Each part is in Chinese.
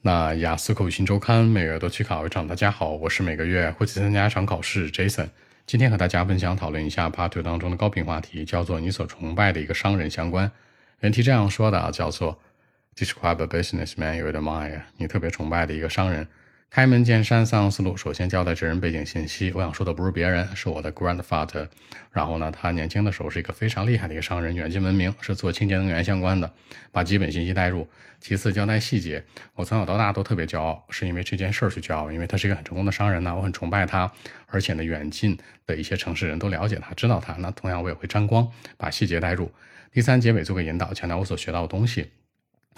那雅思口语新周刊每月都去考一场。大家好，我是每个月会去参加一场考试 Jason。今天和大家分享讨论一下 Part Two 当中的高频话题，叫做你所崇拜的一个商人相关。原题这样说的啊，叫做 Describe a businessman you admire，你特别崇拜的一个商人。开门见山，三个思路。首先交代这人背景信息。我想说的不是别人，是我的 grandfather。然后呢，他年轻的时候是一个非常厉害的一个商人，远近闻名，是做清洁能源相关的。把基本信息带入。其次交代细节。我从小到大都特别骄傲，是因为这件事儿去骄傲，因为他是一个很成功的商人呢，我很崇拜他。而且呢，远近的一些城市人都了解他，知道他。那同样我也会沾光，把细节带入。第三结尾做个引导，强调我所学到的东西。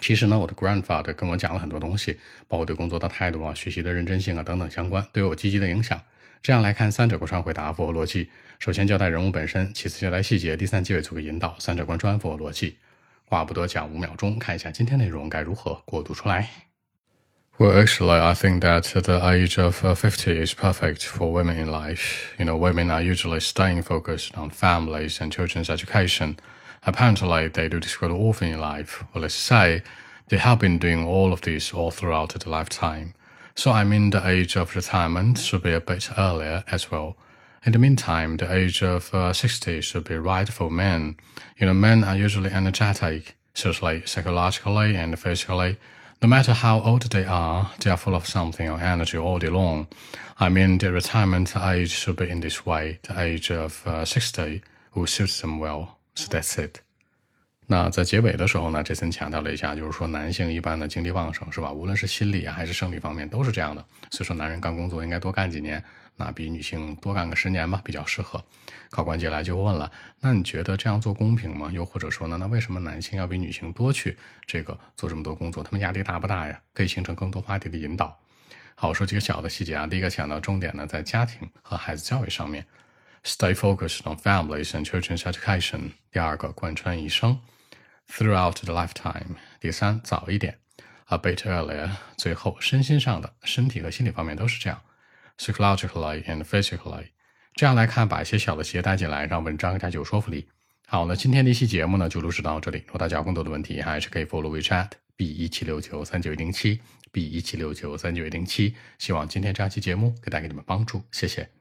其实呢，我的 grandfather 跟我讲了很多东西，包括对工作的态度啊、学习的认真性啊等等相关，对我积极的影响。这样来看，三者贯穿回答符合逻辑。首先交代人物本身，其次交代细节，第三结尾做个引导，三者贯穿符合逻辑。话不多讲，五秒钟，看一下今天内容该如何过渡出来。Well, actually, I think that the age of fifty is perfect for women in life. You know, women are usually staying focused on families and children's education. Apparently, they do this quite often in life. Well, let's say they have been doing all of this all throughout their lifetime. So I mean the age of retirement should be a bit earlier as well. In the meantime, the age of uh, 60 should be right for men. You know, men are usually energetic, socially, psychologically, and physically. No matter how old they are, they are full of something or energy all day long. I mean, the retirement age should be in this way. The age of uh, 60 will suit them well. So that's it. 那在结尾的时候呢，这森强调了一下，就是说男性一般的精力旺盛，是吧？无论是心理啊还是生理方面都是这样的。所以说，男人干工作应该多干几年，那比女性多干个十年吧，比较适合。考官接下来就问了，那你觉得这样做公平吗？又或者说呢，那为什么男性要比女性多去这个做这么多工作？他们压力大不大呀？可以形成更多话题的引导。好，我说几个小的细节啊。第一个想到重点呢，在家庭和孩子教育上面。Stay focused on families and children's education。第二个贯穿一生，throughout the lifetime。第三早一点，a bit earlier。最后身心上的，身体和心理方面都是这样，psychologically and physically。这样来看，把一些小的细节带进来，让文章更加具有说服力。好，那今天的一期节目呢，就录制到这里。如果大家有更多的问题，还是可以 follow WeChat b 一七六九三九一零七 b 一七六九三九一零七。希望今天这期节目可以带给你们帮助，谢谢。